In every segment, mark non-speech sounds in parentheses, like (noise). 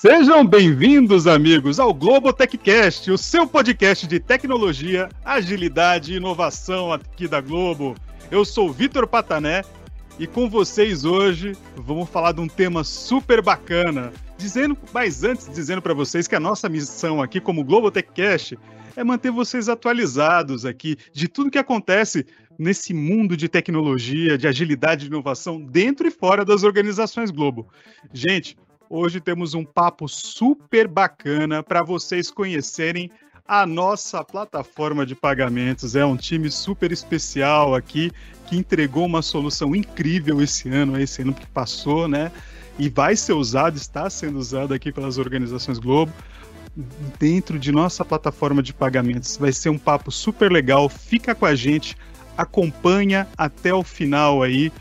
Sejam bem-vindos, amigos, ao Globo Techcast, o seu podcast de tecnologia, agilidade e inovação aqui da Globo. Eu sou Vitor Patané e com vocês hoje vamos falar de um tema super bacana. Dizendo, mas antes dizendo para vocês que a nossa missão aqui como Globo Techcast é manter vocês atualizados aqui de tudo que acontece nesse mundo de tecnologia, de agilidade e inovação dentro e fora das organizações Globo. Gente, Hoje temos um papo super bacana para vocês conhecerem a nossa plataforma de pagamentos. É um time super especial aqui que entregou uma solução incrível esse ano, esse ano que passou, né? E vai ser usado, está sendo usado aqui pelas organizações Globo dentro de nossa plataforma de pagamentos. Vai ser um papo super legal. Fica com a gente, acompanha até o final aí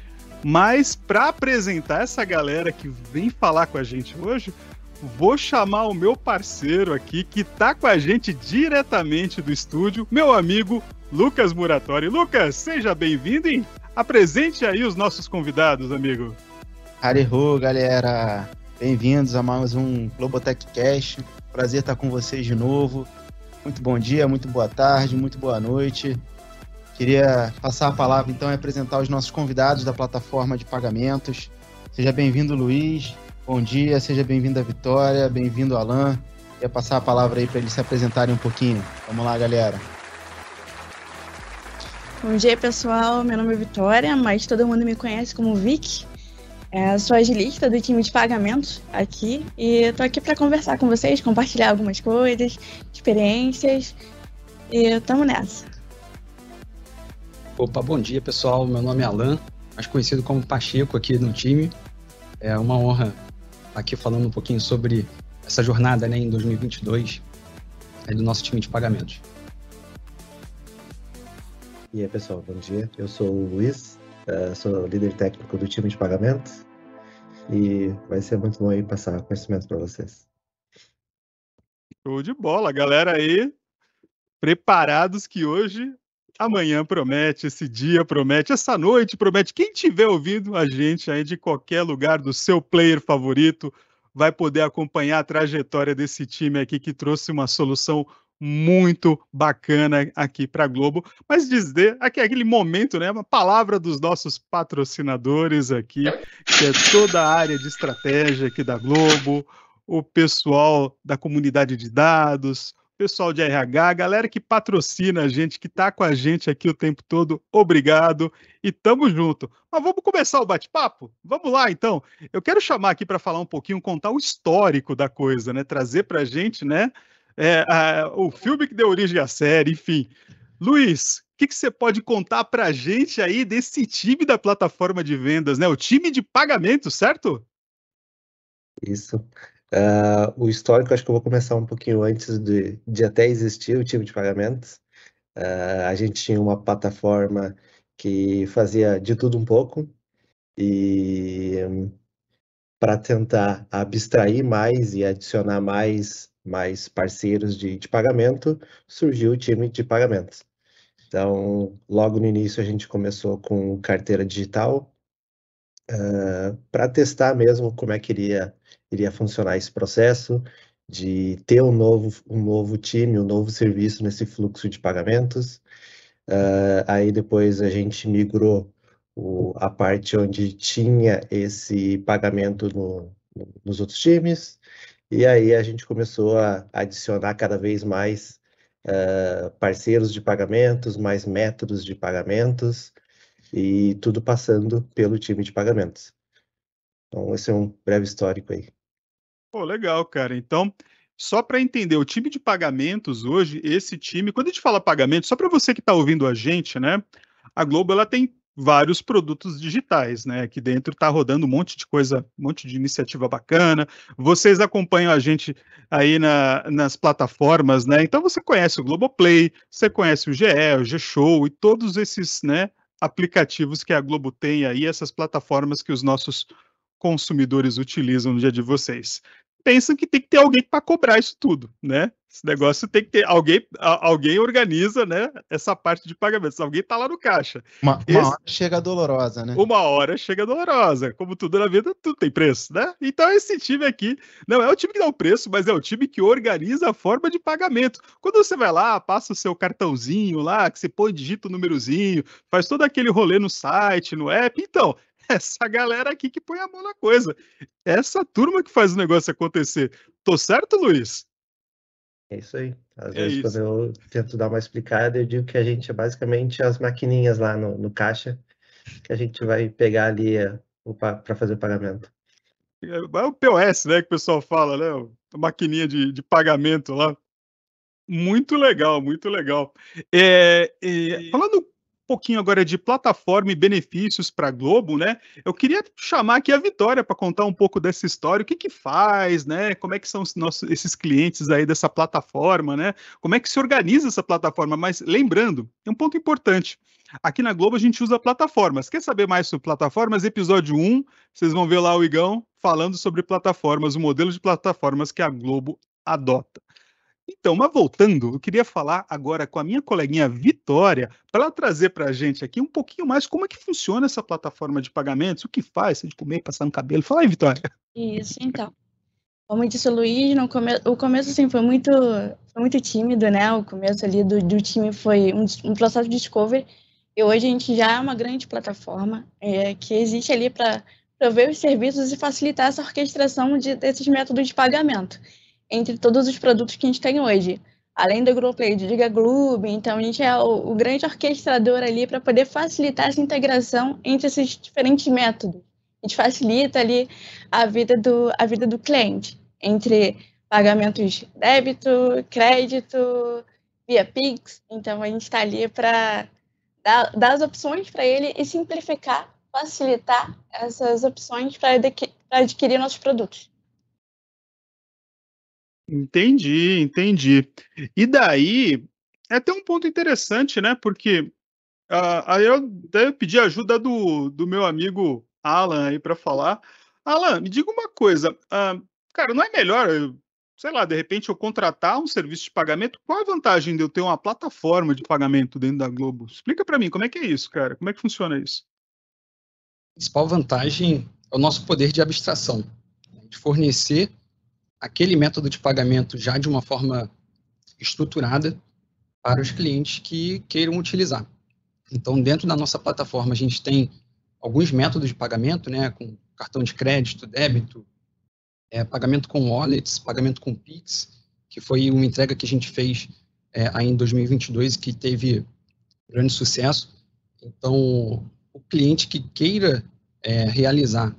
mas para apresentar essa galera que vem falar com a gente hoje, vou chamar o meu parceiro aqui que tá com a gente diretamente do estúdio, meu amigo Lucas Muratori. Lucas, seja bem-vindo e apresente aí os nossos convidados, amigo. Arihu, galera. Bem-vindos a mais um Globotech Cast. Prazer estar com vocês de novo. Muito bom dia, muito boa tarde, muito boa noite. Queria passar a palavra então e apresentar os nossos convidados da plataforma de pagamentos. Seja bem-vindo, Luiz. Bom dia, seja bem-vindo Vitória, bem-vindo, Alan. Queria passar a palavra aí para eles se apresentarem um pouquinho. Vamos lá, galera. Bom dia, pessoal. Meu nome é Vitória, mas todo mundo me conhece como Vic. É, sou agilista do time de pagamentos aqui e estou aqui para conversar com vocês, compartilhar algumas coisas, experiências e estamos nessa. Opa, bom dia pessoal. Meu nome é Alan, mais conhecido como Pacheco aqui no time. É uma honra aqui falando um pouquinho sobre essa jornada né, em 2022 aí do nosso time de pagamentos. E aí pessoal, bom dia. Eu sou o Luiz, uh, sou líder técnico do time de pagamentos e vai ser muito bom aí passar conhecimento para vocês. Show de bola, galera aí preparados que hoje Amanhã promete, esse dia promete, essa noite promete. Quem estiver ouvindo a gente aí de qualquer lugar do seu player favorito vai poder acompanhar a trajetória desse time aqui que trouxe uma solução muito bacana aqui para Globo. Mas dizer aqui aquele momento, né? Uma palavra dos nossos patrocinadores aqui, que é toda a área de estratégia aqui da Globo, o pessoal da comunidade de dados, pessoal de RH, galera que patrocina a gente, que está com a gente aqui o tempo todo, obrigado e tamo junto. Mas vamos começar o bate-papo? Vamos lá, então. Eu quero chamar aqui para falar um pouquinho, contar o histórico da coisa, né? Trazer para a gente, né? É, a, o filme que deu origem à série, enfim. Luiz, o que, que você pode contar para a gente aí desse time da plataforma de vendas, né? O time de pagamento, certo? Isso. Uh, o histórico, acho que eu vou começar um pouquinho antes de, de até existir o tipo de pagamentos. Uh, a gente tinha uma plataforma que fazia de tudo um pouco e para tentar abstrair mais e adicionar mais, mais parceiros de, de pagamento, surgiu o time de pagamentos. Então, logo no início a gente começou com carteira digital, uh, para testar mesmo como é que iria iria funcionar esse processo de ter um novo, um novo time, um novo serviço nesse fluxo de pagamentos. Uh, aí depois a gente migrou o, a parte onde tinha esse pagamento no, no, nos outros times, e aí a gente começou a adicionar cada vez mais uh, parceiros de pagamentos, mais métodos de pagamentos, e tudo passando pelo time de pagamentos. Então, esse é um breve histórico aí. Pô, legal, cara. Então, só para entender, o time de pagamentos hoje, esse time, quando a gente fala pagamento, só para você que está ouvindo a gente, né? A Globo ela tem vários produtos digitais, né? Aqui dentro está rodando um monte de coisa, um monte de iniciativa bacana. Vocês acompanham a gente aí na, nas plataformas, né? Então você conhece o Globoplay, você conhece o GE, o G-Show e todos esses, né? Aplicativos que a Globo tem aí, essas plataformas que os nossos consumidores utilizam no dia de vocês. Pensam que tem que ter alguém para cobrar isso tudo, né? Esse negócio tem que ter alguém, alguém organiza, né? Essa parte de pagamento. Alguém tá lá no caixa. Uma, uma Esse, hora chega dolorosa, né? Uma hora chega dolorosa. Como tudo na vida, tudo tem preço, né? Então esse time aqui não é o time que dá o preço, mas é o time que organiza a forma de pagamento. Quando você vai lá, passa o seu cartãozinho lá, que você põe, digita o númerozinho, faz todo aquele rolê no site, no app. Então, (laughs) essa galera aqui que põe a mão na coisa. Essa turma que faz o negócio acontecer. Tô certo, Luiz? É isso aí. Às é vezes, isso. quando eu tento dar uma explicada, eu digo que a gente é basicamente as maquininhas lá no, no caixa que a gente vai pegar ali é, para fazer o pagamento. É, é o POS, né, que o pessoal fala, né? A maquininha de, de pagamento lá. Muito legal, muito legal. É, é, falando pouquinho agora de plataforma e benefícios para a Globo, né? Eu queria chamar aqui a Vitória para contar um pouco dessa história, o que que faz, né? Como é que são os nossos, esses clientes aí dessa plataforma, né? Como é que se organiza essa plataforma? Mas lembrando, é um ponto importante. Aqui na Globo a gente usa plataformas. Quer saber mais sobre plataformas? Episódio 1, vocês vão ver lá o Igão falando sobre plataformas, o modelo de plataformas que a Globo adota. Então, mas voltando, eu queria falar agora com a minha coleguinha Vitória, para ela trazer para a gente aqui um pouquinho mais como é que funciona essa plataforma de pagamentos, o que faz, se de comer, passar no cabelo. Fala aí, Vitória. Isso, então. Como disse o Luiz, no come... o começo assim, foi, muito, foi muito tímido, né? O começo ali do, do time foi um, um processo de discovery, e hoje a gente já é uma grande plataforma é, que existe ali para prover os serviços e facilitar essa orquestração de, desses métodos de pagamento entre todos os produtos que a gente tem hoje. Além do Globoplay, do Diga Globo, então a gente é o, o grande orquestrador ali para poder facilitar essa integração entre esses diferentes métodos. A gente facilita ali a vida do, a vida do cliente, entre pagamentos débito, crédito, via Pix. Então a gente está ali para dar, dar as opções para ele e simplificar, facilitar essas opções para adquirir nossos produtos. Entendi, entendi. E daí, é até um ponto interessante, né? Porque uh, aí eu até pedi ajuda do, do meu amigo Alan aí para falar. Alan, me diga uma coisa, uh, cara, não é melhor, sei lá, de repente eu contratar um serviço de pagamento? Qual a vantagem de eu ter uma plataforma de pagamento dentro da Globo? Explica para mim, como é que é isso, cara? Como é que funciona isso? A principal vantagem é o nosso poder de abstração, de fornecer aquele método de pagamento já de uma forma estruturada para os clientes que queiram utilizar. Então, dentro da nossa plataforma, a gente tem alguns métodos de pagamento, né, com cartão de crédito, débito, é, pagamento com wallets, pagamento com Pix, que foi uma entrega que a gente fez é, aí em 2022 que teve grande sucesso. Então, o cliente que queira é, realizar,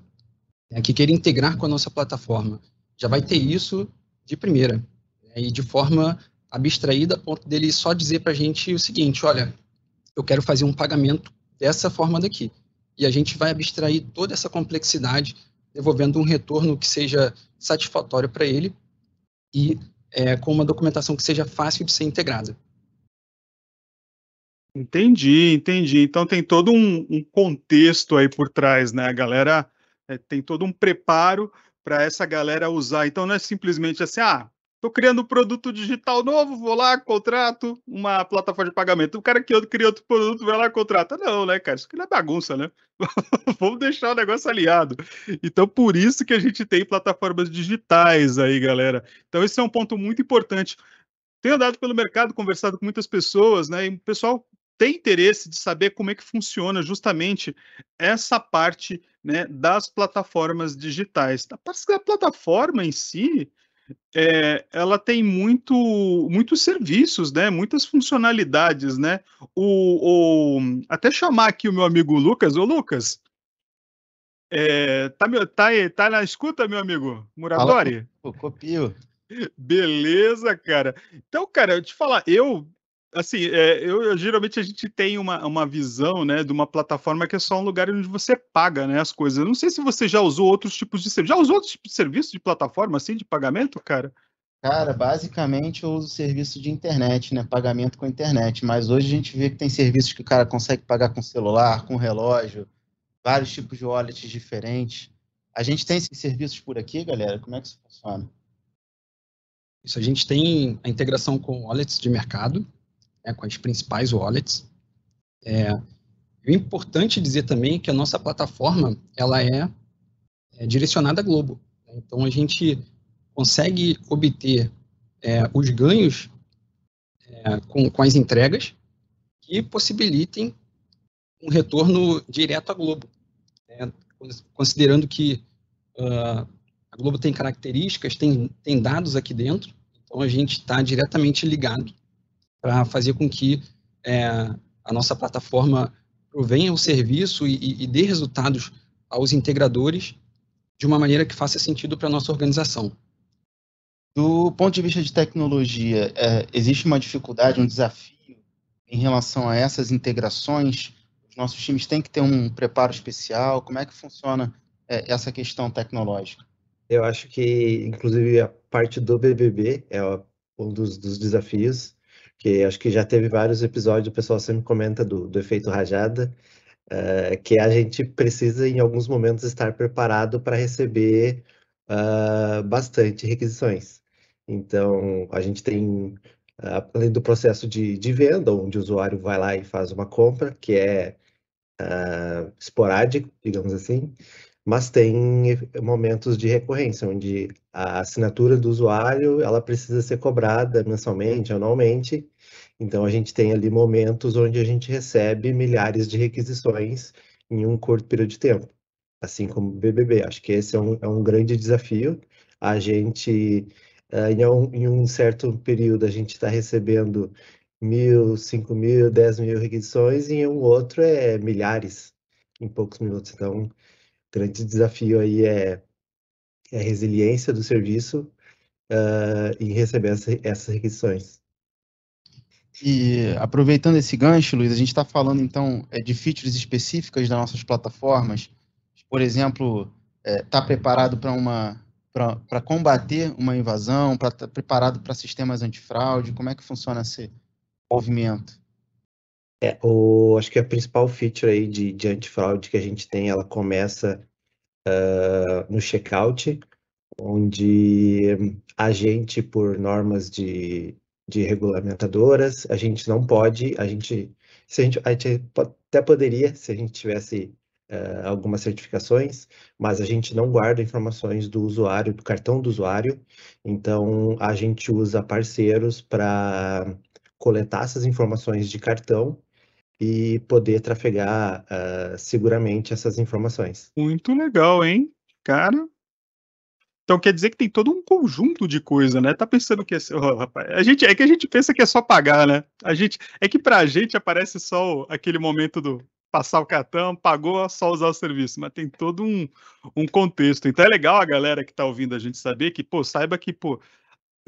né, que queira integrar com a nossa plataforma já vai ter isso de primeira. Né? E de forma abstraída, a ponto dele só dizer para a gente o seguinte: olha, eu quero fazer um pagamento dessa forma daqui. E a gente vai abstrair toda essa complexidade, devolvendo um retorno que seja satisfatório para ele e é, com uma documentação que seja fácil de ser integrada. Entendi, entendi. Então tem todo um, um contexto aí por trás, né? A galera é, tem todo um preparo para essa galera usar. Então não é simplesmente assim, ah, estou criando um produto digital novo, vou lá, contrato uma plataforma de pagamento. O cara que cria outro produto, vai lá, contrata. Não, né, cara? Isso aqui não é bagunça, né? (laughs) Vamos deixar o negócio aliado. Então, por isso que a gente tem plataformas digitais aí, galera. Então, esse é um ponto muito importante. Tenho andado pelo mercado, conversado com muitas pessoas, né? E o pessoal tem interesse de saber como é que funciona justamente essa parte né, das plataformas digitais. A plataforma em si, é, ela tem muito, muitos serviços, né, muitas funcionalidades, né. O, o, até chamar aqui o meu amigo Lucas. Ô, Lucas, é, tá, tá, tá na escuta, meu amigo Muradori? Copio. Beleza, cara. Então, cara, eu te falar, eu assim, é, eu, eu, geralmente a gente tem uma, uma visão, né, de uma plataforma que é só um lugar onde você paga, né, as coisas. Eu não sei se você já usou outros tipos de serviço. Já usou outros tipos de serviço de plataforma, assim, de pagamento, cara? Cara, basicamente eu uso serviço de internet, né, pagamento com internet. Mas hoje a gente vê que tem serviços que o cara consegue pagar com celular, com relógio, vários tipos de wallets diferentes. A gente tem esses serviços por aqui, galera? Como é que isso funciona? Isso, a gente tem a integração com wallets de mercado, né, com as principais wallets. É, o importante dizer também é que a nossa plataforma ela é, é direcionada a Globo. Né? Então, a gente consegue obter é, os ganhos é, com, com as entregas que possibilitem um retorno direto à Globo. Né? Considerando que uh, a Globo tem características, tem, tem dados aqui dentro, então a gente está diretamente ligado para fazer com que é, a nossa plataforma provenha o serviço e, e, dê resultados aos integradores de uma maneira que faça sentido para a nossa organização. Do ponto de vista de tecnologia, é, existe uma dificuldade, um desafio em relação a essas integrações? Os nossos times têm que ter um preparo especial? Como é que funciona é, essa questão tecnológica? Eu acho que, inclusive, a parte do BBB é um dos, dos desafios, que acho que já teve vários episódios, o pessoal sempre comenta do, do efeito rajada, uh, que a gente precisa, em alguns momentos, estar preparado para receber uh, bastante requisições. Então, a gente tem, uh, além do processo de, de venda, onde o usuário vai lá e faz uma compra, que é esporádico, digamos assim, mas tem momentos de recorrência, onde a assinatura do usuário ela precisa ser cobrada mensalmente, anualmente. Então a gente tem ali momentos onde a gente recebe milhares de requisições em um curto período de tempo, assim como o BBB. Acho que esse é um, é um grande desafio. A gente, uh, em, um, em um certo período, a gente está recebendo mil, cinco mil, dez mil requisições, e em um outro é milhares em poucos minutos. Então, grande desafio aí é, é a resiliência do serviço uh, em receber essa, essas requisições. E aproveitando esse gancho, Luiz, a gente está falando então é, de features específicas das nossas plataformas. Por exemplo, está é, tá preparado para uma para combater uma invasão, para estar tá preparado para sistemas antifraude? Como é que funciona esse movimento? É, o, acho que a principal feature aí de, de antifraude que a gente tem, ela começa uh, no checkout, onde a gente, por normas de, de regulamentadoras, a gente não pode, a gente, se a gente, a gente até poderia, se a gente tivesse uh, algumas certificações, mas a gente não guarda informações do usuário, do cartão do usuário, então a gente usa parceiros para coletar essas informações de cartão e poder trafegar uh, seguramente essas informações. Muito legal, hein? Cara. Então quer dizer que tem todo um conjunto de coisa, né? Tá pensando que é, oh, rapaz, a gente é que a gente pensa que é só pagar, né? A gente é que pra gente aparece só aquele momento do passar o cartão, pagou, só usar o serviço, mas tem todo um, um contexto. Então é legal a galera que tá ouvindo a gente saber que, pô, saiba que, pô,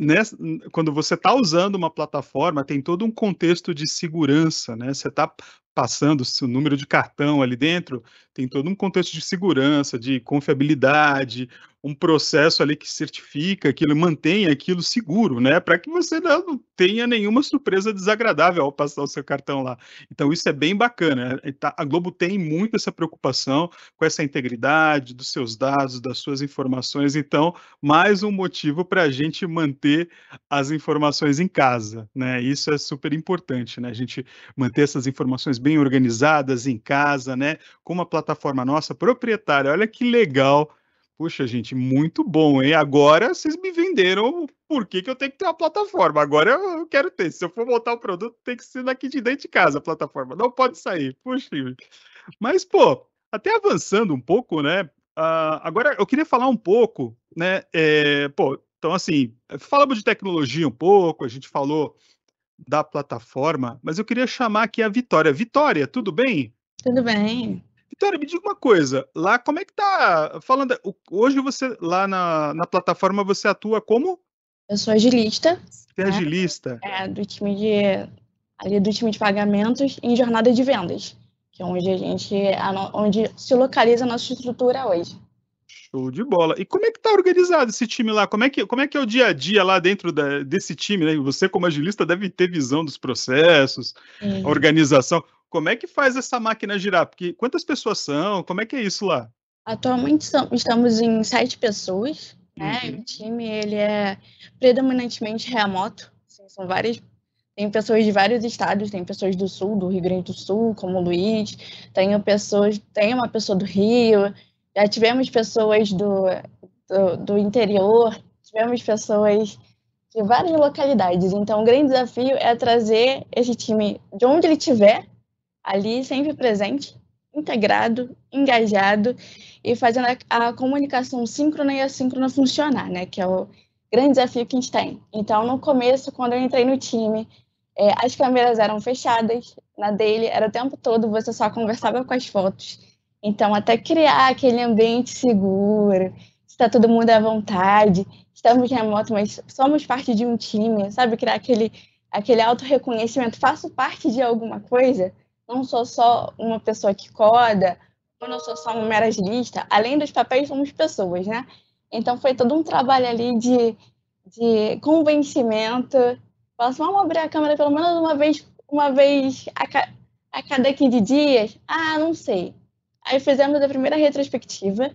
nessa, quando você está usando uma plataforma, tem todo um contexto de segurança, né? Você está passando o número de cartão ali dentro, tem todo um contexto de segurança, de confiabilidade, um processo ali que certifica aquilo, mantém aquilo seguro, né? Para que você não tenha nenhuma surpresa desagradável ao passar o seu cartão lá. Então, isso é bem bacana. Né? Tá, a Globo tem muito essa preocupação com essa integridade dos seus dados, das suas informações. Então, mais um motivo para a gente manter as informações em casa, né? Isso é super importante, né? A gente manter essas informações bem organizadas em casa, né? Com uma plataforma nossa proprietária. Olha que legal Puxa, gente, muito bom, hein? Agora vocês me venderam por que, que eu tenho que ter uma plataforma. Agora eu quero ter. Se eu for montar o um produto, tem que ser daqui de dentro de casa a plataforma. Não pode sair. Puxa. Mas, pô, até avançando um pouco, né? Uh, agora eu queria falar um pouco, né? É, pô, então, assim, falamos de tecnologia um pouco, a gente falou da plataforma, mas eu queria chamar aqui a Vitória. Vitória, tudo bem? Tudo bem. Vitória, me diga uma coisa, lá como é que tá, falando, hoje você, lá na, na plataforma, você atua como? Eu sou agilista. Você é né? agilista? É, do time de, ali do time de pagamentos em jornada de vendas, que é onde a gente, onde se localiza a nossa estrutura hoje. Show de bola. E como é que tá organizado esse time lá? Como é que, como é, que é o dia a dia lá dentro da, desse time? Né? Você, como agilista, deve ter visão dos processos, Sim. organização. Como é que faz essa máquina girar? Porque quantas pessoas são? Como é que é isso lá? Atualmente estamos em sete pessoas, né? Uhum. O time ele é predominantemente remoto, assim, são várias tem pessoas de vários estados, tem pessoas do sul, do Rio Grande do Sul, como o Luiz, tem pessoas, tem uma pessoa do Rio, já tivemos pessoas do, do, do interior, tivemos pessoas de várias localidades. Então, o grande desafio é trazer esse time de onde ele estiver, ali sempre presente, integrado, engajado e fazendo a, a, comunicação síncrona e assíncrona funcionar, né? Que é o grande desafio que a gente tem. Então, no começo, quando eu entrei no time, é, as câmeras eram fechadas, na dele era o tempo todo, você só conversava com as fotos. Então, até criar aquele ambiente seguro, está todo mundo à vontade, estamos remoto, mas somos parte de um time, sabe? Criar aquele, aquele auto-reconhecimento, faço parte de alguma coisa, não sou só uma pessoa que coda, eu não sou só uma mera agilista, além dos papéis, somos pessoas, né? Então, foi todo um trabalho ali de, de convencimento, assim, vamos abrir a câmera pelo menos uma vez, uma vez a, a cada 15 dias? Ah, não sei. Aí fizemos a primeira retrospectiva.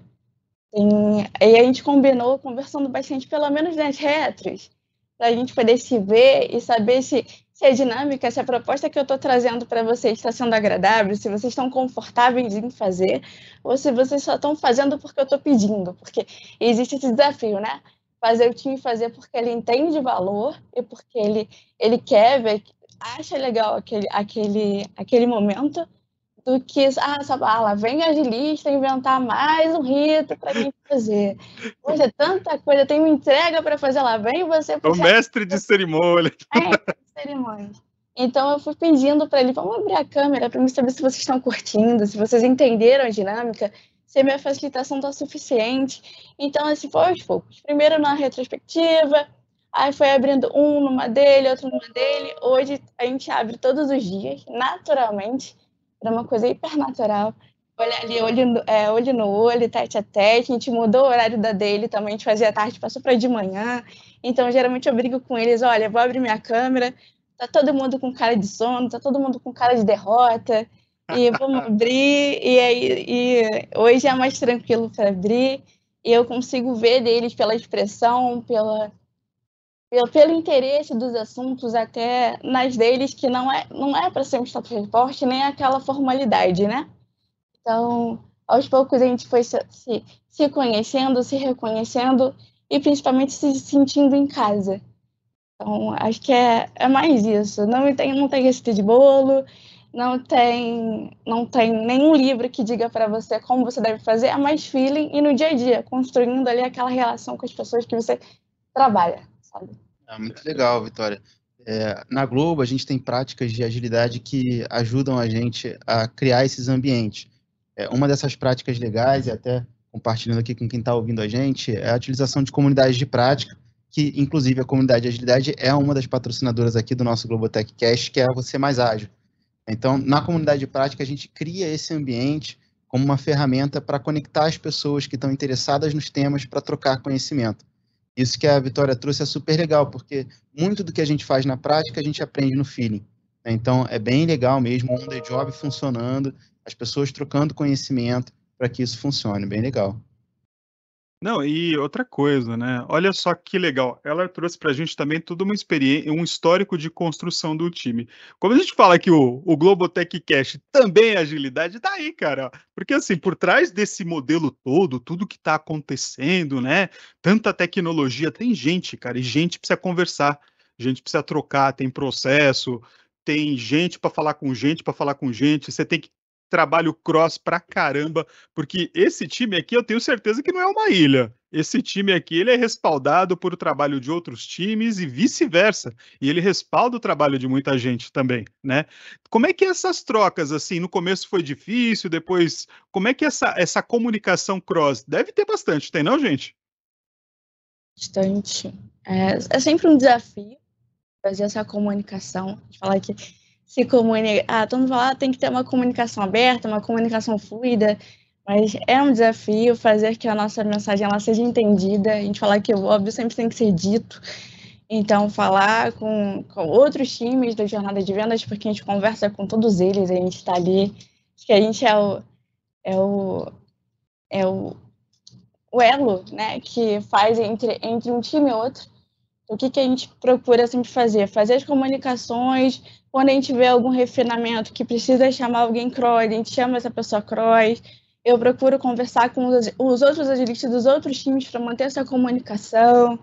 e a gente combinou, conversando bastante, pelo menos nas retros, para a gente poder se ver e saber se, se a dinâmica, se a proposta que eu estou trazendo para vocês está sendo agradável, se vocês estão confortáveis em fazer, ou se vocês só estão fazendo porque eu estou pedindo, porque existe esse desafio, né? fazer o time fazer porque ele entende valor e porque ele, ele quer ver, acha legal aquele, aquele, aquele momento, do que, ah, essa bala, vem agilista inventar mais um rito para gente fazer. Poxa, é tanta coisa, tem uma entrega para fazer lá, vem você. É o mestre de cerimônia. É, de cerimônia. Então eu fui pedindo para ele, vamos abrir a câmera para me saber se vocês estão curtindo, se vocês entenderam a dinâmica se a minha facilitação está suficiente. Então, assim, foi aos poucos. Primeiro na retrospectiva, aí foi abrindo um numa dele, outro numa dele. Hoje a gente abre todos os dias, naturalmente, era uma coisa hipernatural. Olha ali, olho, é, olho no olho, tete a tete. A gente mudou o horário da dele também, a gente fazia tarde, passou para de manhã. Então, geralmente eu brigo com eles: olha, vou abrir minha câmera, tá todo mundo com cara de sono, tá todo mundo com cara de derrota e vamos abrir, e, aí, e hoje é mais tranquilo para abrir, e eu consigo ver deles pela expressão, pela, pelo, pelo interesse dos assuntos, até nas deles, que não é, não é para ser um status report, nem aquela formalidade, né? Então, aos poucos a gente foi se, se, conhecendo, se reconhecendo e principalmente se sentindo em casa. Então, acho que é, é mais isso. Não tem, não tem receita de bolo, não tem, não tem nenhum livro que diga para você como você deve fazer, é mais feeling e no dia a dia, construindo ali aquela relação com as pessoas que você trabalha, sabe? É muito legal, Vitória. É, na Globo, a gente tem práticas de agilidade que ajudam a gente a criar esses ambientes. É, uma dessas práticas legais, e até compartilhando aqui com quem está ouvindo a gente, é a utilização de comunidades de prática, que inclusive a comunidade de agilidade é uma das patrocinadoras aqui do nosso Globotech Cast, que é a Você Mais Ágil. Então, na comunidade de prática, a gente cria esse ambiente como uma ferramenta para conectar as pessoas que estão interessadas nos temas para trocar conhecimento. Isso que a Vitória trouxe é super legal, porque muito do que a gente faz na prática, a gente aprende no feeling. Então, é bem legal mesmo, on the job funcionando, as pessoas trocando conhecimento para que isso funcione, bem legal. Não, e outra coisa, né? Olha só que legal. Ela trouxe pra gente também toda uma experiência, um histórico de construção do time. Como a gente fala que o, o Globotech Cash também é agilidade, tá aí, cara. Porque assim, por trás desse modelo todo, tudo que tá acontecendo, né? Tanta tecnologia, tem gente, cara, e gente precisa conversar, gente precisa trocar, tem processo, tem gente para falar com gente, para falar com gente, você tem que trabalho cross pra caramba, porque esse time aqui eu tenho certeza que não é uma ilha. Esse time aqui ele é respaldado por o trabalho de outros times e vice-versa. E ele respalda o trabalho de muita gente também, né? Como é que essas trocas assim, no começo foi difícil, depois, como é que essa essa comunicação cross deve ter bastante, tem não, gente? Bastante. É, é sempre um desafio fazer essa comunicação, falar que se comunicar. Ah, todo mundo fala, ah, tem que ter uma comunicação aberta, uma comunicação fluida, mas é um desafio fazer que a nossa mensagem ela seja entendida. A gente falar que o óbvio sempre tem que ser dito. Então, falar com, com outros times da jornada de vendas, porque a gente conversa com todos eles, a gente está ali, que a gente é o, é o é o, o elo né, que faz entre, entre um time e outro. O que, que a gente procura sempre fazer? Fazer as comunicações, quando a gente vê algum refinamento que precisa chamar alguém cross, a gente chama essa pessoa cross. Eu procuro conversar com os, os outros agilistas dos outros times para manter essa comunicação.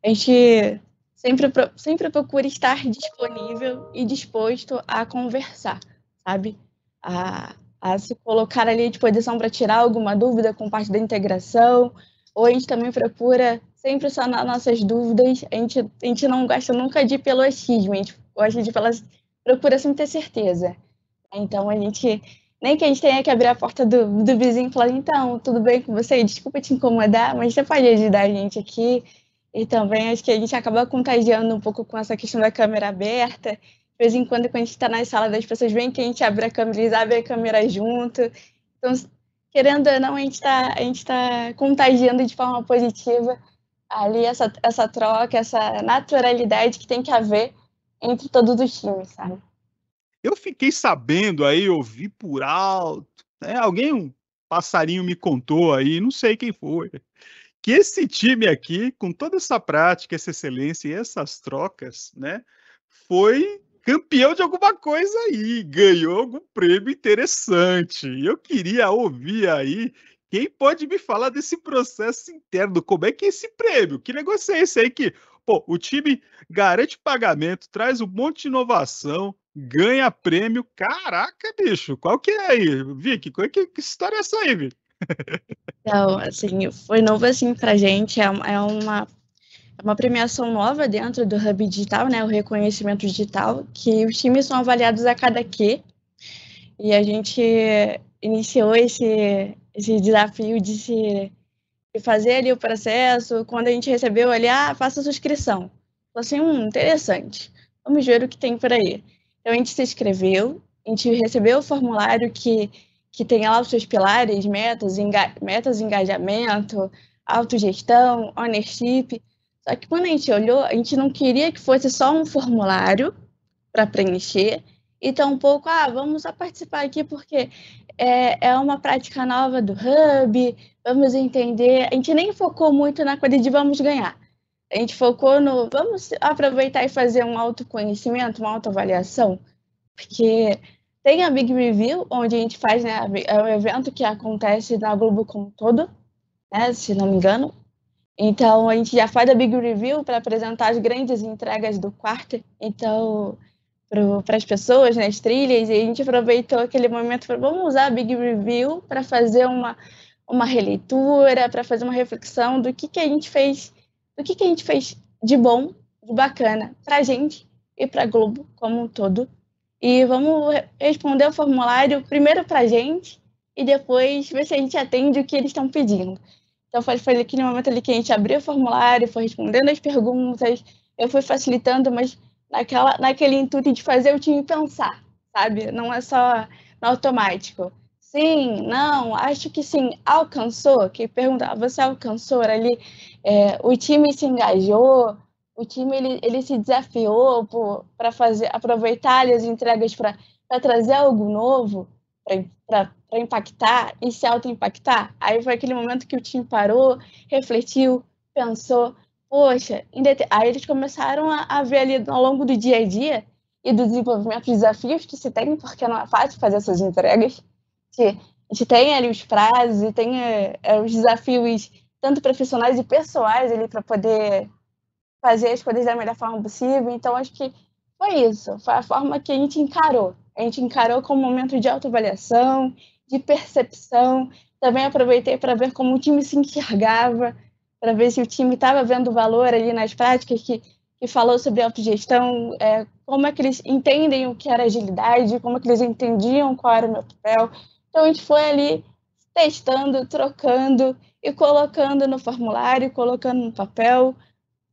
A gente sempre, sempre procura estar disponível e disposto a conversar, sabe? A, a se colocar ali à disposição para tirar alguma dúvida com parte da integração. Ou a gente também procura sempre sanar nossas dúvidas. A gente, a gente não gosta nunca de ir pelo achismo, a gente gosta de pelas procura sempre ter certeza. Então a gente, nem que a gente tenha que abrir a porta do, do vizinho e falar, então, tudo bem com você? Desculpa te incomodar, mas você pode ajudar a gente aqui. E também acho que a gente acaba contagiando um pouco com essa questão da câmera aberta. De vez em quando, quando a gente está na sala das pessoas, vem que a gente abre a câmera, eles abrem a câmera junto. Então, querendo ou não, a gente está tá contagiando de forma positiva ali essa, essa troca, essa naturalidade que tem que haver entre todos os times, sabe? Eu fiquei sabendo aí, ouvi por alto, né? Alguém, um passarinho me contou aí, não sei quem foi, que esse time aqui, com toda essa prática, essa excelência e essas trocas, né, foi campeão de alguma coisa aí, ganhou algum prêmio interessante. Eu queria ouvir aí quem pode me falar desse processo interno, como é que é esse prêmio? Que negócio é esse aí que Pô, o time garante pagamento, traz um monte de inovação, ganha prêmio. Caraca, bicho, qual que é aí? Vicky, é que, que história é essa aí, Vicky? Então, assim, foi novo assim pra gente, é, é uma, é uma premiação nova dentro do Hub Digital, né, o reconhecimento digital, que os times são avaliados a cada Q, e a gente iniciou esse, esse desafio de se fazer ali o processo. Quando a gente recebeu ali, ah, faça a suscrição. Falei assim, hum, interessante. Vamos ver o que tem por aí. Então a gente se inscreveu, a gente recebeu o formulário que, que tem lá os seus pilares, metas, enga metas engajamento, autogestão, ownership. Só que quando a gente olhou, a gente não queria que fosse só um formulário para preencher, e tampouco, ah, vamos só participar aqui porque é, é uma prática nova do Hub, vamos entender. A gente nem focou muito na coisa de vamos ganhar. A gente focou no vamos aproveitar e fazer um autoconhecimento, uma autoavaliação, porque tem a Big Review, onde a gente faz, né, é um evento que acontece na Globo como todo, né, se não me engano. Então, a gente já faz a Big Review para apresentar as grandes entregas do quarto. Então, para as pessoas nas trilhas, e a gente aproveitou aquele momento para vamos usar a Big Review para fazer uma, uma releitura, para fazer uma reflexão do que, que a gente fez, do que, que a gente fez de bom, de bacana para a gente e para a Globo como um todo. E vamos responder o formulário primeiro para a gente e depois ver se a gente atende o que eles estão pedindo. Então foi, foi aquele momento ali que a gente abriu o formulário, foi respondendo as perguntas, eu fui facilitando, mas naquela, naquele intuito de fazer o time pensar, sabe? Não é só no automático. Sim, não, acho que sim. Alcançou? Que pergunta, ah, você alcançou ali? É, o time se engajou, o time ele, ele se desafiou para fazer, aproveitar as entregas para trazer algo novo, para impactar e se auto-impactar. Aí foi aquele momento que o time parou, refletiu, pensou, poxa, aí eles começaram a, a, ver ali ao longo do dia a dia e do desenvolvimento desafios que se tem, porque não é fácil fazer essas entregas. Que a gente tem ali os prazos e tem é, os desafios tanto profissionais e pessoais ali para poder fazer as coisas da melhor forma possível. Então, acho que foi isso. Foi a forma que a gente encarou. A gente encarou como um momento de autoavaliação, de percepção. Também aproveitei para ver como o time se enxergava, para ver se o time estava vendo valor ali nas práticas que, que falou sobre autogestão, é, como é que eles entendem o que era agilidade, como é que eles entendiam qual era o meu papel. Então a gente foi ali testando, trocando e colocando no formulário, colocando no papel,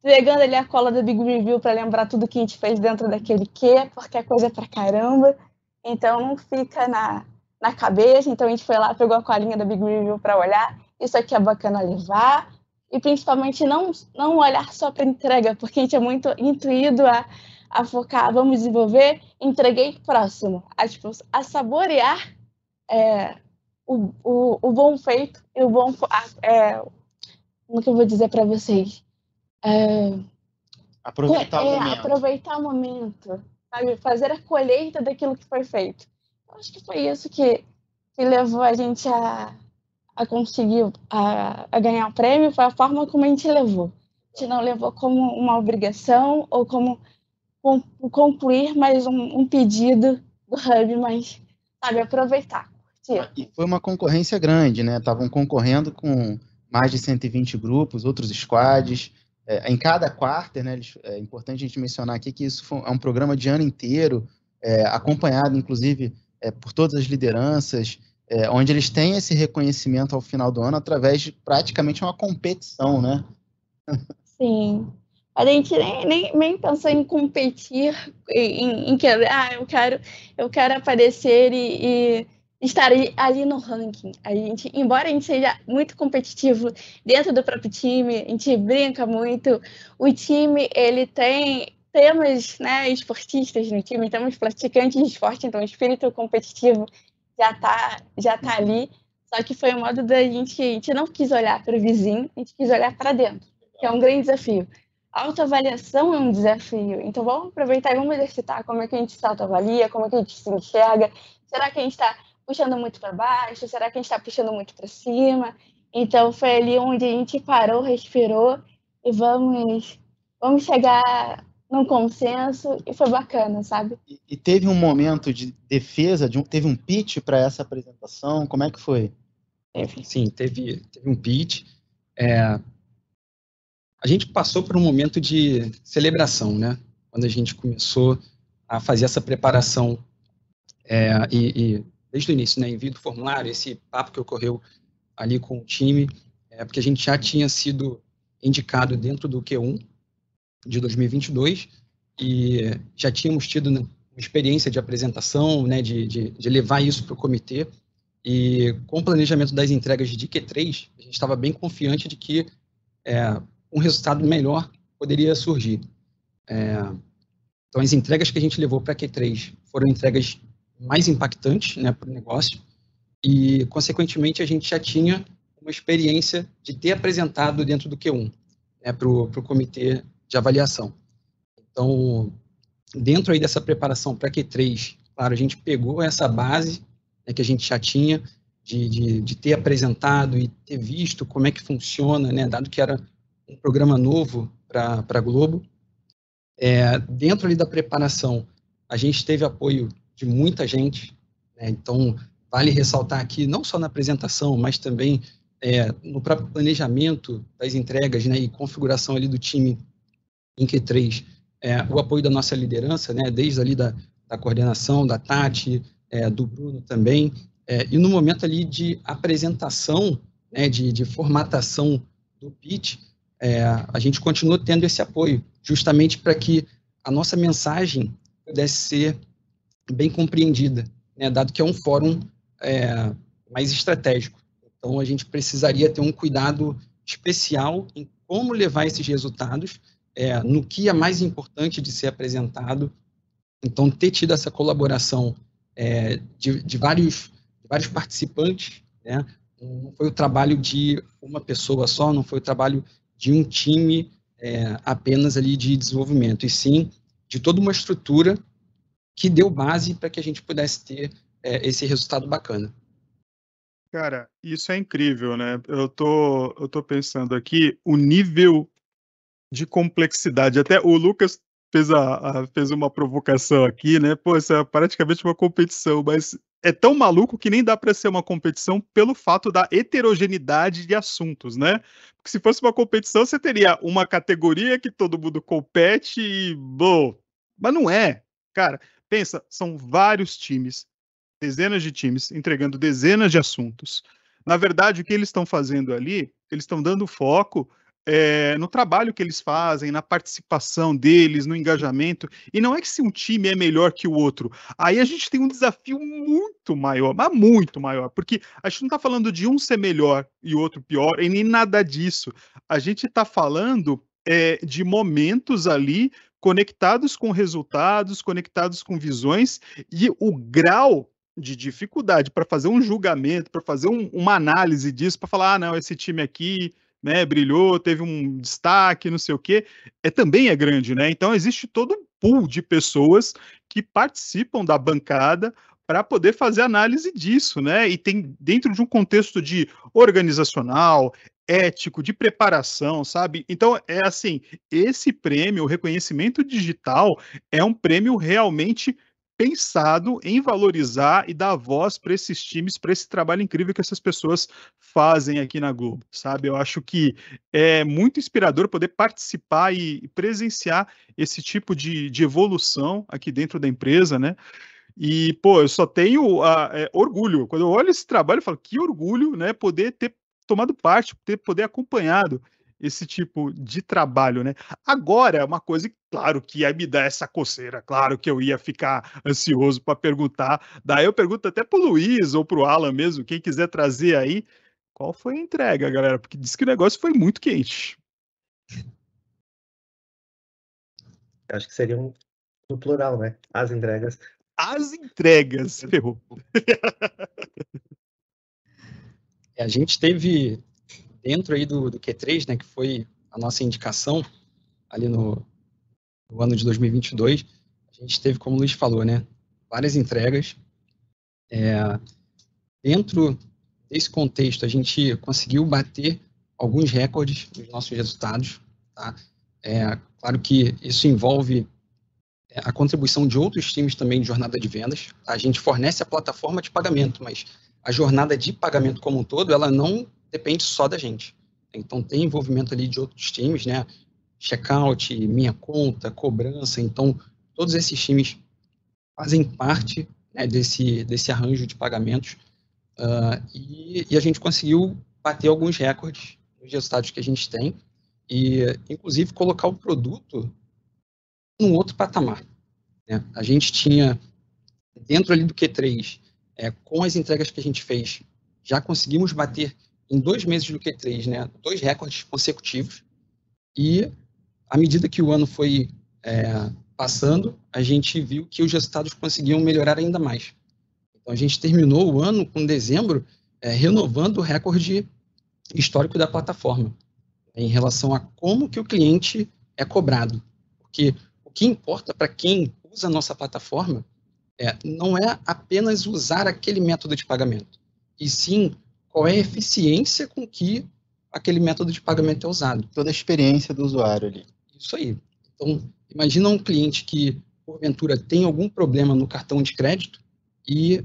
pegando ali a cola da Big Review para lembrar tudo que a gente fez dentro daquele quê, porque é coisa pra caramba. Então não fica na, na cabeça. Então a gente foi lá, pegou a colinha da Big Review para olhar. Isso aqui é bacana levar e principalmente não, não olhar só para entrega, porque a gente é muito intuído a, a focar, vamos desenvolver, entreguei próximo, a, tipo, a saborear é, o, o, o bom feito e o bom. É, como que eu vou dizer para vocês? É, aproveitar é, o momento. Aproveitar o momento, sabe? Fazer a colheita daquilo que foi feito. Eu acho que foi isso que, que levou a gente a, a conseguir a, a ganhar o prêmio, foi a forma como a gente levou. A gente não levou como uma obrigação ou como concluir mais um, um pedido do Hub, mas, sabe, aproveitar. Curtir. E foi uma concorrência grande, né? Estavam concorrendo com mais de 120 grupos, outros squads. É, em cada quarter, né? É importante a gente mencionar aqui que isso foi, é um programa de ano inteiro, é, acompanhado, inclusive, é, por todas as lideranças, é, onde eles têm esse reconhecimento ao final do ano através de praticamente uma competição, né? Sim. A gente nem, nem, nem pensou em competir, em, em que, ah, eu quero, eu quero aparecer e, e estar ali no ranking. A gente, embora a gente seja muito competitivo dentro do próprio time, a gente brinca muito. O time ele tem temos né, esportistas no time, temos praticantes de esporte, então o espírito competitivo já está já tá ali. Só que foi o modo da gente, a gente não quis olhar para o vizinho, a gente quis olhar para dentro, que é um grande desafio. A autoavaliação é um desafio, então vamos aproveitar e vamos exercitar como é que a gente se autoavalia, como é que a gente se enxerga. Será que a gente está puxando muito para baixo? Será que a gente está puxando muito para cima? Então foi ali onde a gente parou, respirou e vamos, vamos chegar num consenso e foi bacana, sabe? E, e teve um momento de defesa, de um, teve um pitch para essa apresentação? Como é que foi? Sim, teve, teve um pitch. É, a gente passou por um momento de celebração, né? Quando a gente começou a fazer essa preparação é, e, e, desde o início, né, envio do formulário, esse papo que ocorreu ali com o time, é, porque a gente já tinha sido indicado dentro do Q1 de 2022 e já tínhamos tido né, uma experiência de apresentação, né, de, de, de levar isso para o comitê e com o planejamento das entregas de Q3, a gente estava bem confiante de que é, um resultado melhor poderia surgir. É, então, as entregas que a gente levou para Q3 foram entregas mais impactantes né, para o negócio e, consequentemente, a gente já tinha uma experiência de ter apresentado dentro do Q1 né, para o comitê de avaliação. Então, dentro aí dessa preparação para Q3, claro, a gente pegou essa base né, que a gente já tinha de, de, de, ter apresentado e ter visto como é que funciona, né, dado que era um programa novo para a Globo. É, dentro ali da preparação, a gente teve apoio de muita gente, né, então vale ressaltar aqui, não só na apresentação, mas também é, no próprio planejamento das entregas né, e configuração ali do time em Q3, é, o apoio da nossa liderança, né, desde ali da, da coordenação, da Tati, é, do Bruno também, é, e no momento ali de apresentação, né, de, de formatação do pitch, é, a gente continua tendo esse apoio, justamente para que a nossa mensagem pudesse ser bem compreendida, né, dado que é um fórum é, mais estratégico. Então, a gente precisaria ter um cuidado especial em como levar esses resultados, é, no que é mais importante de ser apresentado. Então, ter tido essa colaboração é, de, de, vários, de vários participantes, né, não foi o trabalho de uma pessoa só, não foi o trabalho de um time é, apenas ali de desenvolvimento, e sim de toda uma estrutura que deu base para que a gente pudesse ter é, esse resultado bacana. Cara, isso é incrível, né? Eu tô, eu tô pensando aqui o nível de complexidade. Até o Lucas fez, a, a, fez uma provocação aqui, né? Pô, isso é praticamente uma competição, mas é tão maluco que nem dá para ser uma competição pelo fato da heterogeneidade de assuntos, né? Porque se fosse uma competição, você teria uma categoria que todo mundo compete e. Bom, mas não é. Cara, pensa, são vários times, dezenas de times, entregando dezenas de assuntos. Na verdade, o que eles estão fazendo ali, eles estão dando foco é, no trabalho que eles fazem, na participação deles, no engajamento. E não é que se um time é melhor que o outro. Aí a gente tem um desafio muito maior, mas muito maior, porque a gente não está falando de um ser melhor e outro pior, e nem nada disso. A gente está falando é, de momentos ali conectados com resultados, conectados com visões, e o grau de dificuldade para fazer um julgamento, para fazer um, uma análise disso, para falar, ah, não, esse time aqui né, brilhou, teve um destaque, não sei o quê, é, também é grande, né? Então existe todo um pool de pessoas que participam da bancada para poder fazer análise disso, né? E tem dentro de um contexto de organizacional, ético, de preparação, sabe? Então é assim, esse prêmio, o reconhecimento digital, é um prêmio realmente pensado em valorizar e dar voz para esses times, para esse trabalho incrível que essas pessoas fazem aqui na Globo, sabe? Eu acho que é muito inspirador poder participar e presenciar esse tipo de, de evolução aqui dentro da empresa, né? E, pô, eu só tenho uh, é, orgulho. Quando eu olho esse trabalho, eu falo que orgulho, né? Poder ter tomado parte, ter poder acompanhado esse tipo de trabalho, né? Agora, uma coisa, claro, que ia me dar essa coceira, claro que eu ia ficar ansioso para perguntar. Daí eu pergunto até para o Luiz ou para o Alan mesmo, quem quiser trazer aí, qual foi a entrega, galera? Porque diz que o negócio foi muito quente. Acho que seria um no plural, né? As entregas. As entregas, (laughs) ferrou. É, a gente teve dentro aí do, do Q3, né, que foi a nossa indicação ali no, no, ano de 2022, a gente teve, como o Luiz falou, né, várias entregas. É, dentro desse contexto, a gente conseguiu bater alguns recordes nos nossos resultados. Tá? É, claro que isso envolve é, a contribuição de outros times também de jornada de vendas. A gente fornece a plataforma de pagamento, mas a jornada de pagamento como um todo, ela não depende só da gente. Então, tem envolvimento ali de outros times, né? Checkout, minha conta, cobrança. Então, todos esses times fazem parte né, desse, desse arranjo de pagamentos. Uh, e, e, a gente conseguiu bater alguns recordes nos resultados que a gente tem e, inclusive, colocar o produto num outro patamar. Né? A gente tinha, dentro ali do Q3, é, com as entregas que a gente fez, já conseguimos bater em dois meses do Q3, né, dois recordes consecutivos. E à medida que o ano foi é, passando, a gente viu que os resultados conseguiam melhorar ainda mais. Então a gente terminou o ano com dezembro é, renovando o recorde histórico da plataforma em relação a como que o cliente é cobrado. Porque o que importa para quem usa a nossa plataforma é, não é apenas usar aquele método de pagamento, e sim qual é a eficiência com que aquele método de pagamento é usado. Toda a experiência do usuário ali. Isso aí. Então, imagina um cliente que, porventura, tem algum problema no cartão de crédito e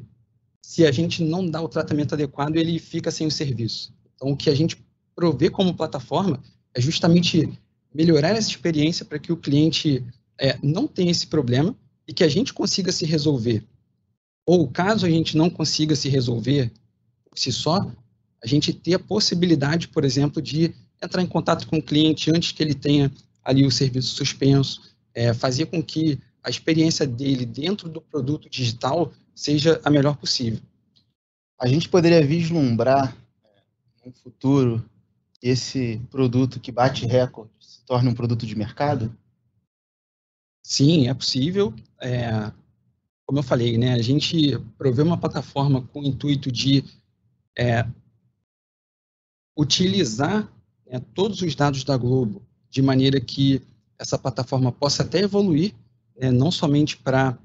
se a gente não dá o tratamento adequado, ele fica sem o serviço. Então, o que a gente provê como plataforma é justamente melhorar essa experiência para que o cliente é, não tenha esse problema e que a gente consiga se resolver. Ou, caso a gente não consiga se resolver por si só, a gente ter a possibilidade, por exemplo, de entrar em contato com o cliente antes que ele tenha ali o serviço suspenso, é, fazer com que a experiência dele dentro do produto digital seja a melhor possível. A gente poderia vislumbrar no futuro esse produto que bate recorde se torne um produto de mercado? Sim, é possível. É, como eu falei, né, a gente provê uma plataforma com o intuito de é, utilizar né, todos os dados da Globo de maneira que essa plataforma possa até evoluir, né, não somente para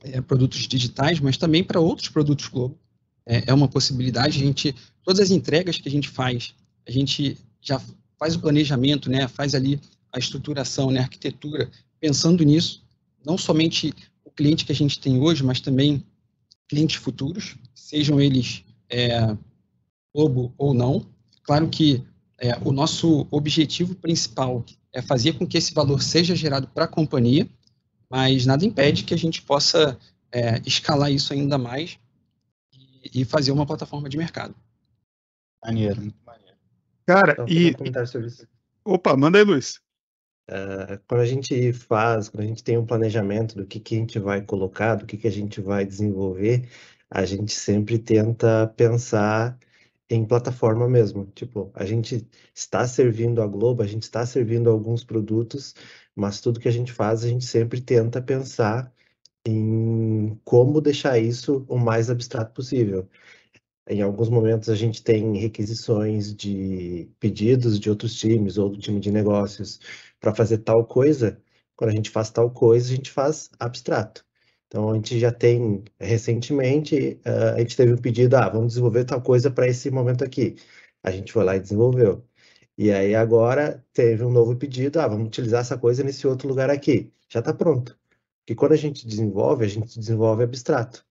é, produtos digitais, mas também para outros produtos Globo. É, é, uma possibilidade. A gente, todas as entregas que a gente faz, a gente já faz o planejamento, né, faz ali a estruturação, né, a arquitetura, pensando nisso, não somente o cliente que a gente tem hoje, mas também clientes futuros, sejam eles é, Globo ou não. Claro que é, o nosso objetivo principal é fazer com que esse valor seja gerado para a companhia, mas nada impede que a gente possa é, escalar isso ainda mais e, e, fazer uma plataforma de mercado. Maneiro, muito maneiro. Cara, então, e. Um comentário sobre isso. Opa, manda aí, Luiz. Uh, quando a gente faz, quando a gente tem um planejamento do que, que a gente vai colocar, do que, que a gente vai desenvolver, a gente sempre tenta pensar em plataforma mesmo. Tipo, a gente está servindo a Globo, a gente está servindo alguns produtos, mas tudo que a gente faz, a gente sempre tenta pensar em como deixar isso o mais abstrato possível. Em alguns momentos a gente tem requisições de pedidos de outros times ou do time de negócios para fazer tal coisa. Quando a gente faz tal coisa, a gente faz abstrato. Então a gente já tem recentemente uh, a gente teve um pedido, ah, vamos desenvolver tal coisa para esse momento aqui. A gente foi lá e desenvolveu. E aí agora teve um novo pedido, ah, vamos utilizar essa coisa nesse outro lugar aqui. Já está pronto. Porque quando a gente desenvolve, a gente desenvolve abstrato.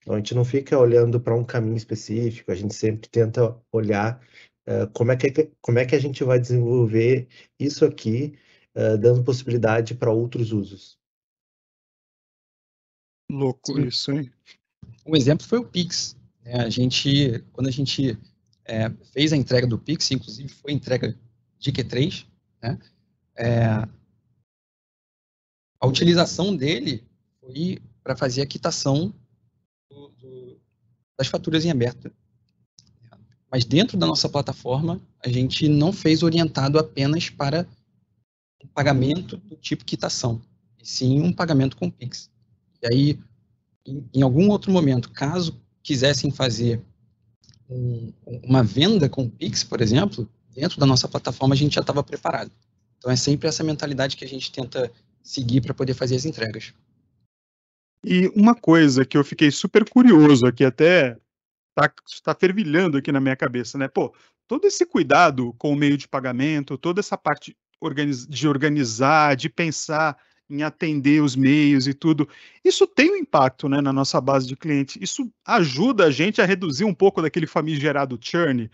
Então a gente não fica olhando para um caminho específico, a gente sempre tenta olhar uh, como, é que, como é que a gente vai desenvolver isso aqui, uh, dando possibilidade para outros usos. Louco Sim. isso, hein? Um exemplo foi o Pix. Né? A gente, quando a gente é, fez a entrega do Pix, inclusive foi entrega de Q3, né? É, a utilização dele foi para fazer a quitação do, do, das faturas em aberto. Mas dentro da nossa plataforma, a gente não fez orientado apenas para um pagamento do tipo quitação, e sim um pagamento com Pix. E aí, em, algum outro momento, caso quisessem fazer um, uma venda com Pix, por exemplo, dentro da nossa plataforma a gente já estava preparado. Então é sempre essa mentalidade que a gente tenta seguir para poder fazer as entregas. E uma coisa que eu fiquei super curioso aqui, até está tá fervilhando aqui na minha cabeça, né? Pô, todo esse cuidado com o meio de pagamento, toda essa parte de organizar, de pensar em atender os meios e tudo. Isso tem um impacto né, na nossa base de clientes. Isso ajuda a gente a reduzir um pouco daquele famigerado churn.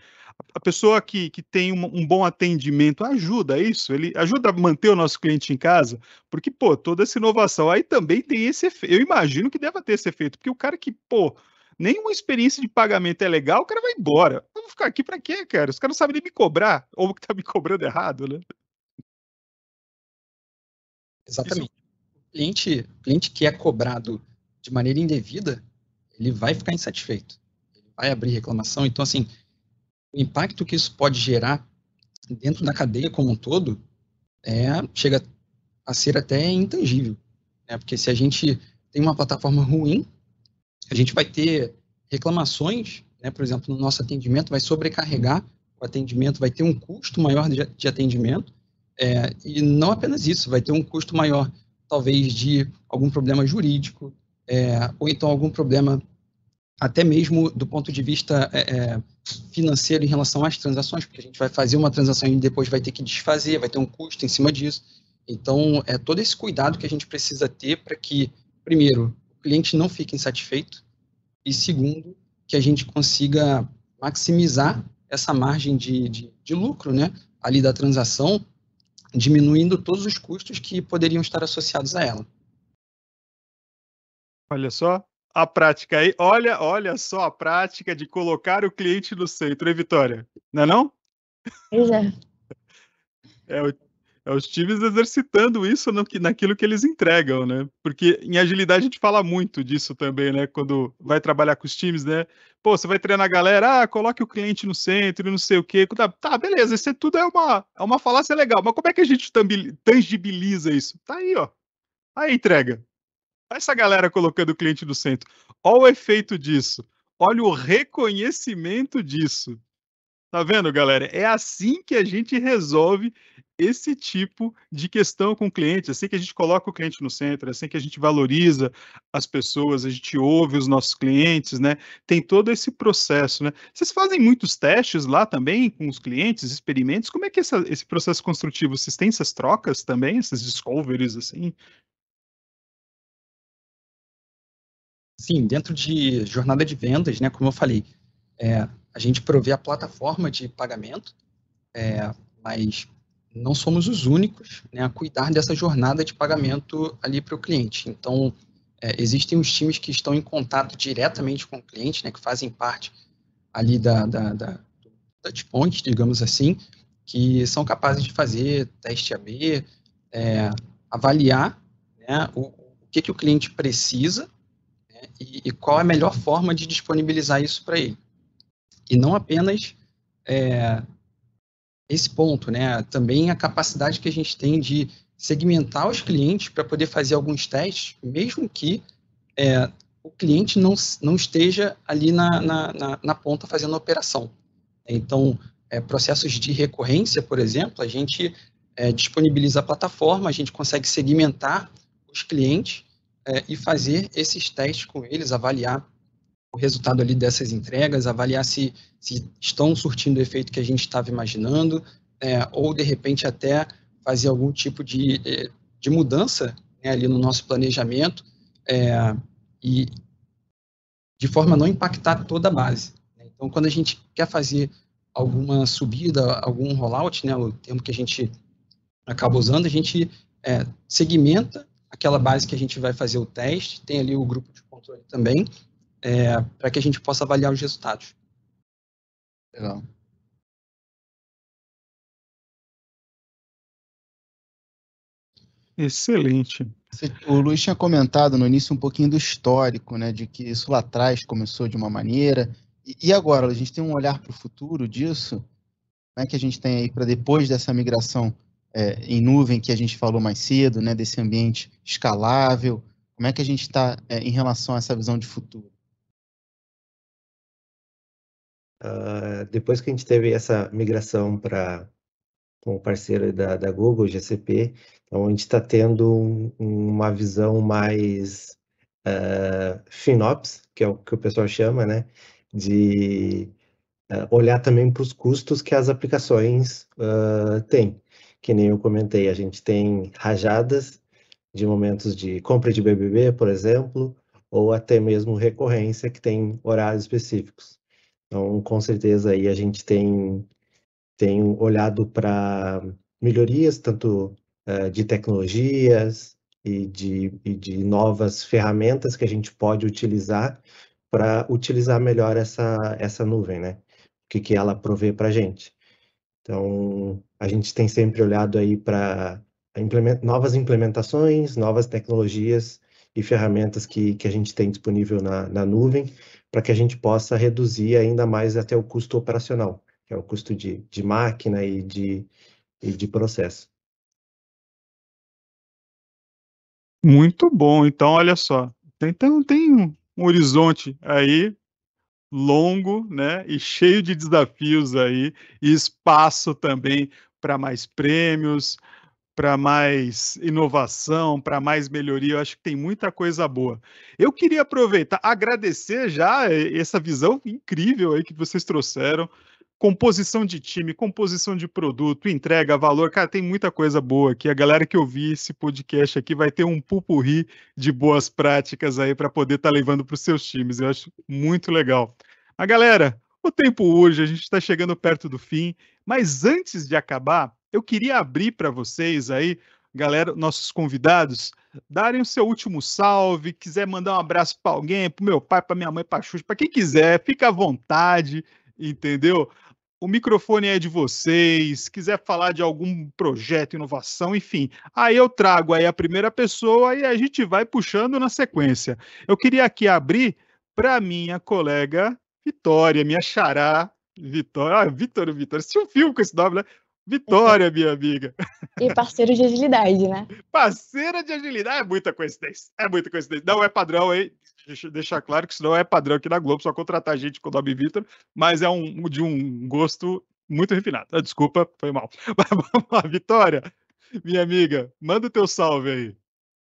A pessoa que, que tem um, um bom atendimento ajuda isso, ele ajuda a manter o nosso cliente em casa, porque, pô, toda essa inovação aí também tem esse efeito. Eu imagino que deva ter esse efeito, porque o cara que, pô, nenhuma experiência de pagamento é legal, o cara vai embora. Eu vou ficar aqui para quê, cara? Os caras não sabem nem me cobrar, ou que tá me cobrando errado, né? Exatamente. O cliente, cliente que é cobrado de maneira indevida, ele vai ficar insatisfeito. Ele vai abrir reclamação. Então, assim, o impacto que isso pode gerar dentro da cadeia como um todo é, chega a ser até intangível. Né? Porque se a gente tem uma plataforma ruim, a gente vai ter reclamações, né? por exemplo, no nosso atendimento, vai sobrecarregar o atendimento, vai ter um custo maior de atendimento, é, e não apenas isso, vai ter um custo maior, talvez, de algum problema jurídico, é, ou então algum problema até mesmo do ponto de vista é, é, financeiro em relação às transações, porque a gente vai fazer uma transação e depois vai ter que desfazer, vai ter um custo em cima disso. Então, é todo esse cuidado que a gente precisa ter para que, primeiro, o cliente não fique insatisfeito e, segundo, que a gente consiga maximizar essa margem de, de, de lucro né, ali da transação diminuindo todos os custos que poderiam estar associados a ela. Olha só a prática aí. Olha, olha só a prática de colocar o cliente no centro, hein, Vitória? Não é não? Exato. É, o, é os times exercitando isso no, naquilo que eles entregam, né? Porque em agilidade a gente fala muito disso também, né? Quando vai trabalhar com os times, né? Pô, você vai treinar a galera, ah, coloque o cliente no centro, não sei o quê. Tá, tá, beleza, isso tudo é uma, é uma falácia legal, mas como é que a gente tangibiliza isso? Tá aí, ó. Aí entrega. Essa galera colocando o cliente no centro. Olha o efeito disso. Olha o reconhecimento disso. Tá vendo, galera? É assim que a gente resolve esse tipo de questão com o cliente, é assim que a gente coloca o cliente no centro, é assim que a gente valoriza as pessoas, a gente ouve os nossos clientes, né? Tem todo esse processo, né? Vocês fazem muitos testes lá também com os clientes, experimentos? Como é que é essa, esse processo construtivo? Vocês têm essas trocas também, essas discoveries assim? Sim, dentro de jornada de vendas, né? Como eu falei, é, a gente provê a plataforma de pagamento, é, mas não somos os únicos né, a cuidar dessa jornada de pagamento ali para o cliente. Então, é, existem os times que estão em contato diretamente com o cliente, né, que fazem parte ali da, da, da do touchpoint, digamos assim, que são capazes de fazer teste AB, é, avaliar né, o, o que, que o cliente precisa né, e, e, qual é a melhor forma de disponibilizar isso para ele e não apenas é, esse ponto, né? Também a capacidade que a gente tem de segmentar os clientes para poder fazer alguns testes, mesmo que é, o cliente não, não esteja ali na, na, na, na ponta fazendo a operação. Então, é, processos de recorrência, por exemplo, a gente é, disponibiliza a plataforma, a gente consegue segmentar os clientes é, e fazer esses testes com eles, avaliar o resultado ali dessas entregas, avaliar se, se estão surtindo o efeito que a gente estava imaginando, é, ou de repente até fazer algum tipo de, é, de mudança né, ali no nosso planejamento é, e de forma a não impactar toda a base. Né. Então, quando a gente quer fazer alguma subida, algum rollout, né, o termo que a gente acaba usando, a gente é, segmenta aquela base que a gente vai fazer o teste, tem ali o grupo de controle também, é, para que a gente possa avaliar os resultados. Legal. Excelente. O Luiz tinha comentado no início um pouquinho do histórico, né, de que isso lá atrás começou de uma maneira. E, agora, a gente tem um olhar para o futuro disso? Como é que a gente tem aí para depois dessa migração é, em nuvem que a gente falou mais cedo, né, desse ambiente escalável? Como é que a gente está é, em relação a essa visão de futuro? Uh, depois que a gente teve essa migração para com o parceiro da, da Google, GCP, então a gente está tendo um, uma visão mais uh, FinOps, que é o que o pessoal chama, né? De uh, olhar também para os custos que as aplicações uh, têm. Que nem eu comentei, a gente tem rajadas de momentos de compra de BBB, por exemplo, ou até mesmo recorrência que tem horários específicos. Então, com certeza aí a gente tem tem olhado para melhorias, tanto uh, de tecnologias e de, e de novas ferramentas que a gente pode utilizar para utilizar melhor essa, essa nuvem, né? O que, que ela provê para a gente. Então, a gente tem sempre olhado aí para implement, novas implementações, novas tecnologias e ferramentas que, que a gente tem disponível na, na nuvem, para que a gente possa reduzir ainda mais até o custo operacional que é o custo de, de máquina e de, e de processo. Muito bom. Então, olha só, tem um, um horizonte aí longo, né, e cheio de desafios aí, e espaço também para mais prêmios, para mais inovação, para mais melhoria. Eu acho que tem muita coisa boa. Eu queria aproveitar, agradecer já essa visão incrível aí que vocês trouxeram composição de time, composição de produto, entrega, valor, cara, tem muita coisa boa aqui. A galera que ouvir esse podcast aqui vai ter um pupurri de boas práticas aí para poder estar tá levando para os seus times. Eu acho muito legal. A galera, o tempo hoje, a gente está chegando perto do fim, mas antes de acabar, eu queria abrir para vocês aí, galera, nossos convidados, darem o seu último salve, quiser mandar um abraço para alguém, para meu pai, para minha mãe, para Xuxa, para quem quiser, fica à vontade, entendeu? o microfone é de vocês, quiser falar de algum projeto, inovação, enfim. Aí eu trago aí a primeira pessoa e a gente vai puxando na sequência. Eu queria aqui abrir para minha colega Vitória, minha xará, Vitória. Ah, Vitória, Vitória. Tinha um filme com esse nome, né? Vitória, minha amiga. E parceiro de agilidade, né? (laughs) Parceira de agilidade. É muita coincidência. É muita coincidência. Não é padrão, hein? Deixa deixar claro que isso não é padrão aqui na Globo, só contratar gente com o nome Vitor, mas é um, de um gosto muito refinado. Ah, desculpa, foi mal. (laughs) Mas vamos lá, Vitória, minha amiga, manda o teu salve aí.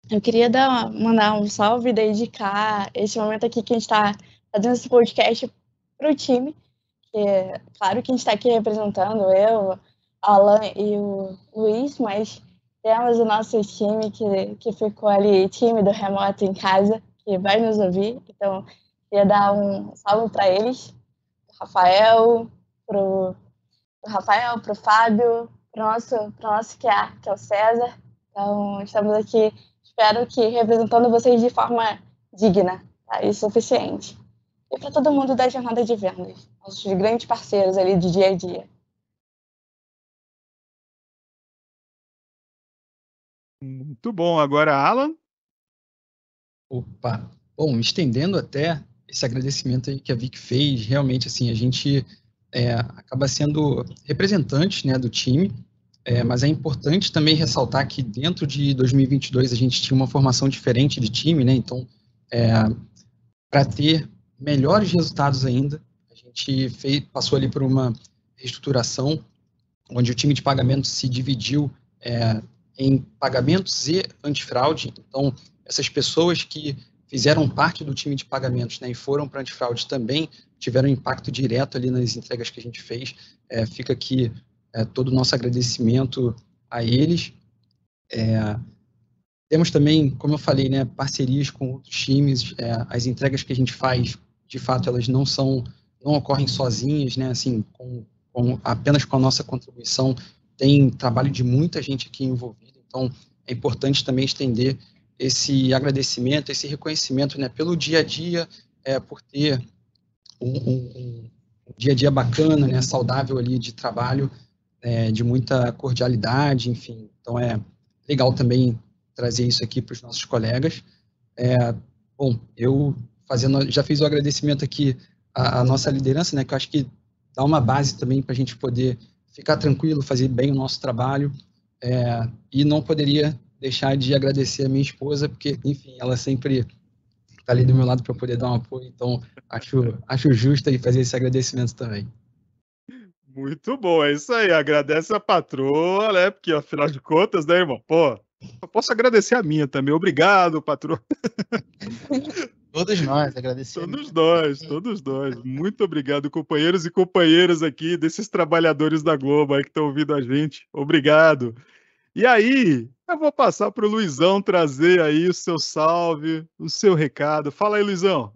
Eu queria dar, mandar um salve e dedicar esse momento aqui que a gente está fazendo esse podcast para o time. Que, é, claro que a gente está aqui representando eu, Alan e o Luiz, mas temos o nosso time que, que ficou ali tímido, remoto em casa, que vai nos ouvir. Então, queria dar um salve para eles, pro Rafael, pro, pro Rafael, pro Fábio, pro nosso, nosso QA, que é o César. Então, estamos aqui, espero que representando vocês de forma digna tá? e suficiente. E para todo mundo da jornada de vendas, nossos grandes parceiros ali de dia a dia. Muito bom. Agora, Alan? Opa, bom, estendendo até esse agradecimento aí que a Vic fez, realmente, assim, a gente é, acaba sendo representante, né, do time, é, mas é importante também ressaltar que dentro de 2022 a gente tinha uma formação diferente de time, né, então é, para ter melhores resultados ainda. A gente fez, passou ali por uma reestruturação, onde o time de pagamentos se dividiu é, em pagamentos e antifraude. Então, essas pessoas que fizeram parte do time de pagamentos né, e foram para antifraude também tiveram impacto direto ali nas entregas que a gente fez. É, fica aqui é, todo o nosso agradecimento a eles. É, temos também, como eu falei, né, parcerias com outros times. É, as entregas que a gente faz, de fato, elas não são, não ocorrem sozinhas, né, assim, com, com apenas com a nossa contribuição. Tem trabalho de muita gente aqui envolvida. Então, é importante também estender esse agradecimento, esse reconhecimento, né, pelo dia a dia, é, por ter um, um, um, dia a dia bacana, né, saudável ali de trabalho, é, de muita cordialidade, enfim. Então é legal também trazer isso aqui para os nossos colegas. É, bom, eu fazendo, já fiz o agradecimento aqui à, à nossa liderança, né, que eu acho que dá uma base também para a gente poder ficar tranquilo, fazer bem o nosso trabalho. É, e não poderia deixar de agradecer a minha esposa, porque, enfim, ela sempre está ali do meu lado para poder dar um apoio, então acho, acho justo aí fazer esse agradecimento também. Muito bom, é isso aí. Agradece a patroa, né? Porque afinal de contas, né, irmão? Pô, eu posso agradecer a minha também. Obrigado, patroa. (laughs) Todos nós, agradecemos. Todos nós, todos nós. Muito obrigado, companheiros e companheiras aqui, desses trabalhadores da Globo aí que estão ouvindo a gente. Obrigado. E aí, eu vou passar para o Luizão trazer aí o seu salve, o seu recado. Fala aí, Luizão.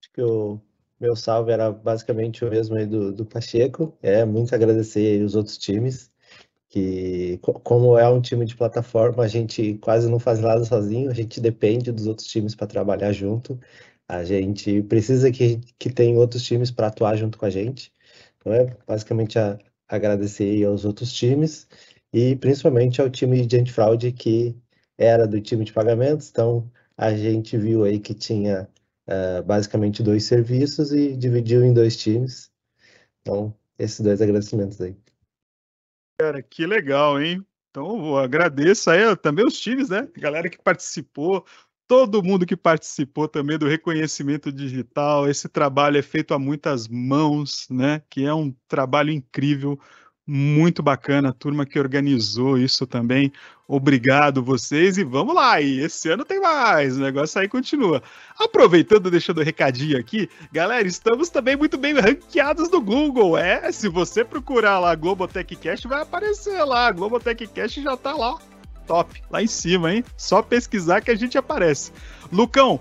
Acho que o meu salve era basicamente o mesmo aí do, do Pacheco. É muito agradecer os outros times que como é um time de plataforma, a gente quase não faz nada sozinho, a gente depende dos outros times para trabalhar junto. A gente precisa que, que tem outros times para atuar junto com a gente. Então é basicamente a, agradecer aos outros times e principalmente ao time de antifraude que era do time de pagamentos. Então a gente viu aí que tinha uh, basicamente dois serviços e dividiu em dois times. Então, esses dois agradecimentos aí. Cara, que legal, hein? Então, agradeço aí também os times, né? Galera que participou, todo mundo que participou também do reconhecimento digital. Esse trabalho é feito a muitas mãos, né? Que é um trabalho incrível, muito bacana. A turma que organizou isso também. Obrigado vocês e vamos lá. E esse ano tem mais, o negócio aí continua. Aproveitando, deixando o um recadinho aqui, galera, estamos também muito bem ranqueados no Google. É, se você procurar lá Globotechcast, vai aparecer lá. Globotechcast já tá lá. Top, lá em cima, hein? Só pesquisar que a gente aparece. Lucão,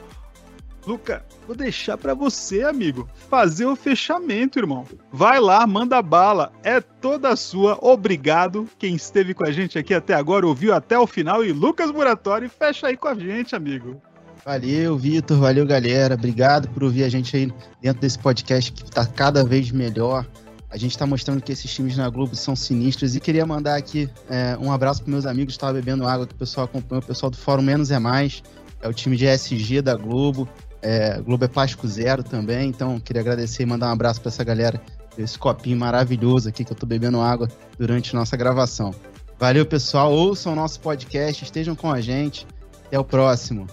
Luca, vou deixar para você, amigo, fazer o fechamento, irmão. Vai lá, manda bala, é toda sua. Obrigado quem esteve com a gente aqui até agora, ouviu até o final e Lucas Muratori fecha aí com a gente, amigo. Valeu, Vitor, valeu, galera. Obrigado por ouvir a gente aí dentro desse podcast que tá cada vez melhor. A gente está mostrando que esses times na Globo são sinistros e queria mandar aqui é, um abraço para meus amigos que estavam bebendo água, que o pessoal acompanhou, o pessoal do Fórum Menos é Mais, é o time de SG da Globo. É, Globo é Plástico Zero também, então queria agradecer e mandar um abraço para essa galera desse copinho maravilhoso aqui que eu tô bebendo água durante nossa gravação. Valeu, pessoal. Ouçam o nosso podcast, estejam com a gente. Até o próximo.